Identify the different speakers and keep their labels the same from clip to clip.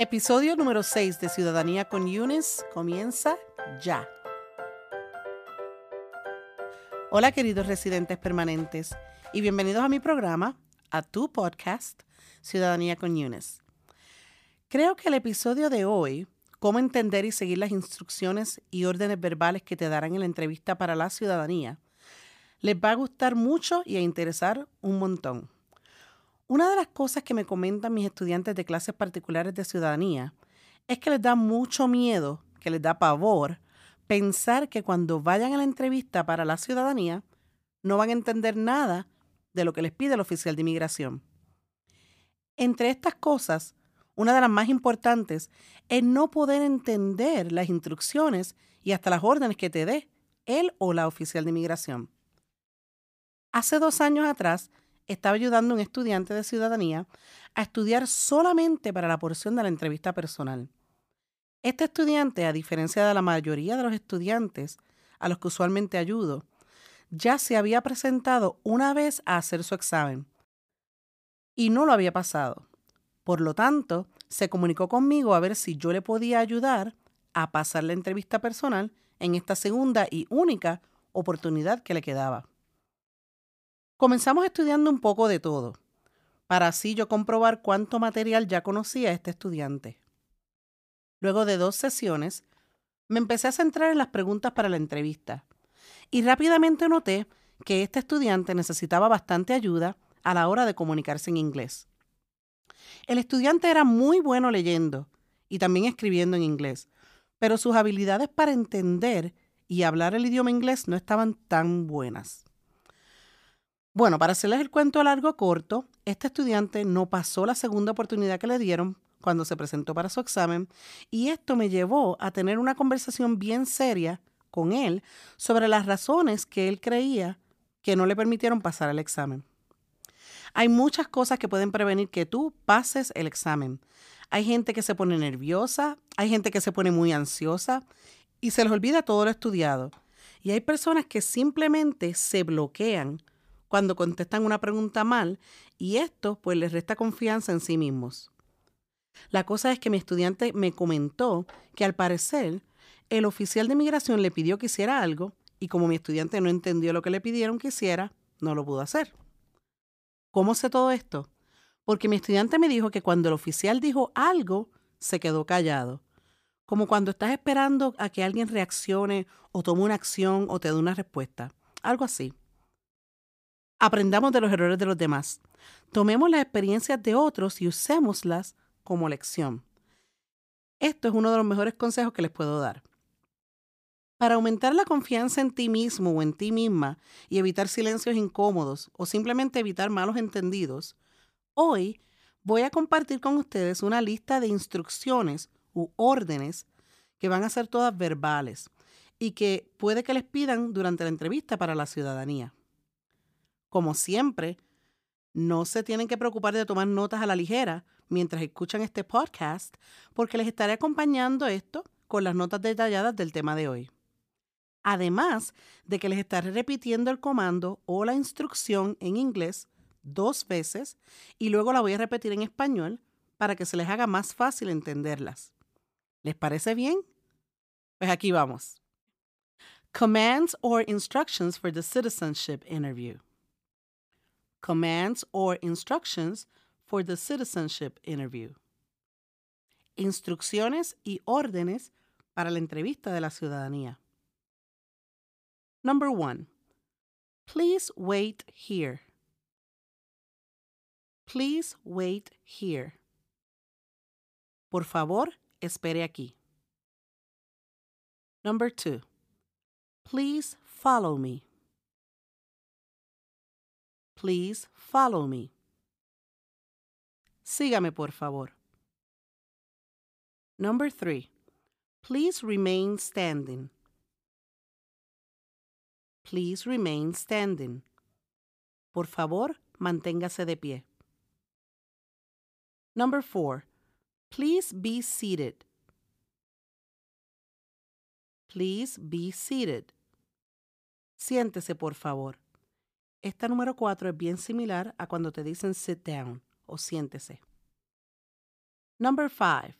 Speaker 1: Episodio número 6 de Ciudadanía con Yunes comienza ya. Hola queridos residentes permanentes y bienvenidos a mi programa, a tu podcast, Ciudadanía con Yunes. Creo que el episodio de hoy, cómo entender y seguir las instrucciones y órdenes verbales que te darán en la entrevista para la ciudadanía, les va a gustar mucho y a interesar un montón. Una de las cosas que me comentan mis estudiantes de clases particulares de ciudadanía es que les da mucho miedo, que les da pavor, pensar que cuando vayan a la entrevista para la ciudadanía no van a entender nada de lo que les pide el oficial de inmigración. Entre estas cosas, una de las más importantes es no poder entender las instrucciones y hasta las órdenes que te dé él o la oficial de inmigración. Hace dos años atrás, estaba ayudando a un estudiante de ciudadanía a estudiar solamente para la porción de la entrevista personal. Este estudiante, a diferencia de la mayoría de los estudiantes a los que usualmente ayudo, ya se había presentado una vez a hacer su examen y no lo había pasado. Por lo tanto, se comunicó conmigo a ver si yo le podía ayudar a pasar la entrevista personal en esta segunda y única oportunidad que le quedaba. Comenzamos estudiando un poco de todo, para así yo comprobar cuánto material ya conocía este estudiante. Luego de dos sesiones, me empecé a centrar en las preguntas para la entrevista y rápidamente noté que este estudiante necesitaba bastante ayuda a la hora de comunicarse en inglés. El estudiante era muy bueno leyendo y también escribiendo en inglés, pero sus habilidades para entender y hablar el idioma inglés no estaban tan buenas. Bueno, para hacerles el cuento largo corto, este estudiante no pasó la segunda oportunidad que le dieron cuando se presentó para su examen y esto me llevó a tener una conversación bien seria con él sobre las razones que él creía que no le permitieron pasar el examen. Hay muchas cosas que pueden prevenir que tú pases el examen. Hay gente que se pone nerviosa, hay gente que se pone muy ansiosa y se les olvida todo lo estudiado. Y hay personas que simplemente se bloquean cuando contestan una pregunta mal y esto pues les resta confianza en sí mismos. La cosa es que mi estudiante me comentó que al parecer el oficial de migración le pidió que hiciera algo y como mi estudiante no entendió lo que le pidieron que hiciera, no lo pudo hacer. ¿Cómo sé todo esto? Porque mi estudiante me dijo que cuando el oficial dijo algo, se quedó callado. Como cuando estás esperando a que alguien reaccione o tome una acción o te dé una respuesta. Algo así. Aprendamos de los errores de los demás. Tomemos las experiencias de otros y usémoslas como lección. Esto es uno de los mejores consejos que les puedo dar. Para aumentar la confianza en ti mismo o en ti misma y evitar silencios incómodos o simplemente evitar malos entendidos, hoy voy a compartir con ustedes una lista de instrucciones u órdenes que van a ser todas verbales y que puede que les pidan durante la entrevista para la ciudadanía. Como siempre, no se tienen que preocupar de tomar notas a la ligera mientras escuchan este podcast, porque les estaré acompañando esto con las notas detalladas del tema de hoy. Además de que les estaré repitiendo el comando o la instrucción en inglés dos veces y luego la voy a repetir en español para que se les haga más fácil entenderlas. ¿Les parece bien? Pues aquí vamos. Commands or instructions for the citizenship interview commands or instructions for the citizenship interview. Instrucciones y órdenes para la entrevista de la ciudadanía. Number one, please wait here. Please wait here. Por favor, espere aquí. Number two, please follow me. Please follow me. Sígame, por favor. Number three. Please remain standing. Please remain standing. Por favor, manténgase de pie. Number four. Please be seated. Please be seated. Siéntese, por favor. Esta número cuatro es bien similar a cuando te dicen sit down o siéntese. Number five.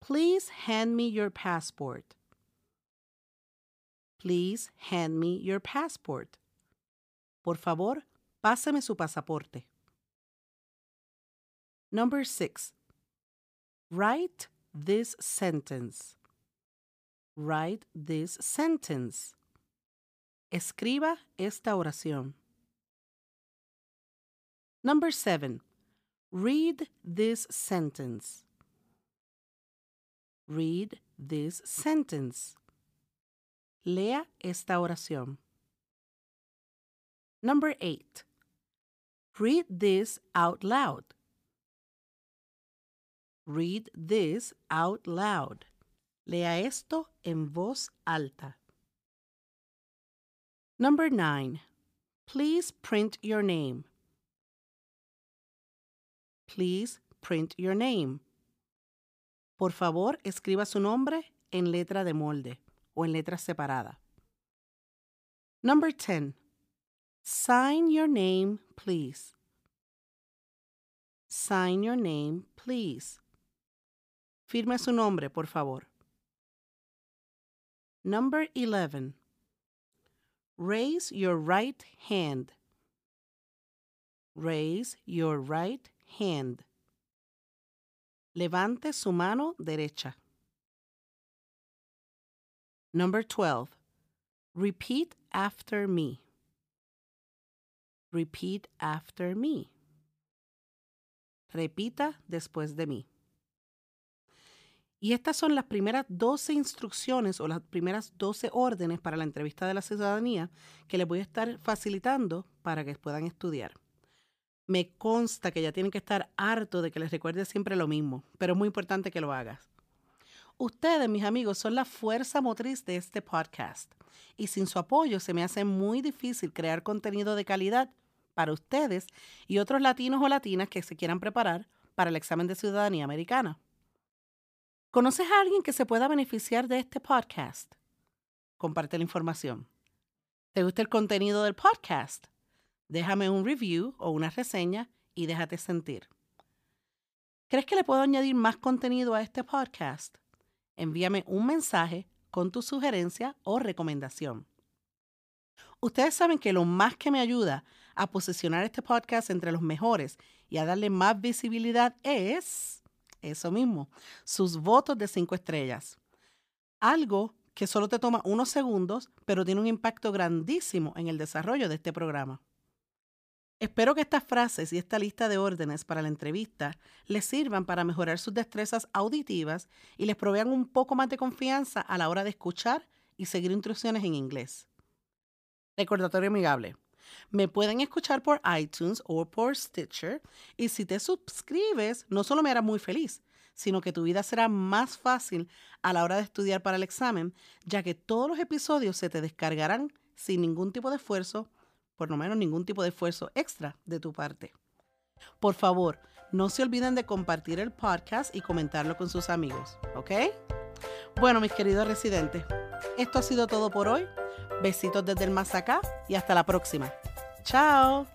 Speaker 1: Please hand me your passport. Please hand me your passport. Por favor, páseme su pasaporte. Number six. Write this sentence. Write this sentence. Escriba esta oración. Number seven. Read this sentence. Read this sentence. Lea esta oración. Number eight. Read this out loud. Read this out loud. Lea esto en voz alta. Number nine. Please print your name. Please print your name. Por favor, escriba su nombre en letra de molde o en letra separada. Number 10. Sign your name, please. Sign your name, please. Firme su nombre, por favor. Number 11. Raise your right hand. Raise your right hand. Levante su mano derecha. Number 12. Repeat after me. Repeat after me. Repita después de mí. Y estas son las primeras 12 instrucciones o las primeras 12 órdenes para la entrevista de la ciudadanía que les voy a estar facilitando para que puedan estudiar me consta que ya tienen que estar harto de que les recuerde siempre lo mismo, pero es muy importante que lo hagas. Ustedes, mis amigos, son la fuerza motriz de este podcast y sin su apoyo se me hace muy difícil crear contenido de calidad para ustedes y otros latinos o latinas que se quieran preparar para el examen de ciudadanía americana. ¿Conoces a alguien que se pueda beneficiar de este podcast? Comparte la información. ¿Te gusta el contenido del podcast? Déjame un review o una reseña y déjate sentir. ¿Crees que le puedo añadir más contenido a este podcast? Envíame un mensaje con tu sugerencia o recomendación. Ustedes saben que lo más que me ayuda a posicionar este podcast entre los mejores y a darle más visibilidad es eso mismo, sus votos de cinco estrellas. Algo que solo te toma unos segundos, pero tiene un impacto grandísimo en el desarrollo de este programa. Espero que estas frases y esta lista de órdenes para la entrevista les sirvan para mejorar sus destrezas auditivas y les provean un poco más de confianza a la hora de escuchar y seguir instrucciones en inglés. Recordatorio amigable. Me pueden escuchar por iTunes o por Stitcher y si te suscribes, no solo me hará muy feliz, sino que tu vida será más fácil a la hora de estudiar para el examen, ya que todos los episodios se te descargarán sin ningún tipo de esfuerzo por lo menos ningún tipo de esfuerzo extra de tu parte. Por favor, no se olviden de compartir el podcast y comentarlo con sus amigos, ¿ok? Bueno, mis queridos residentes, esto ha sido todo por hoy. Besitos desde el más acá y hasta la próxima. Ciao.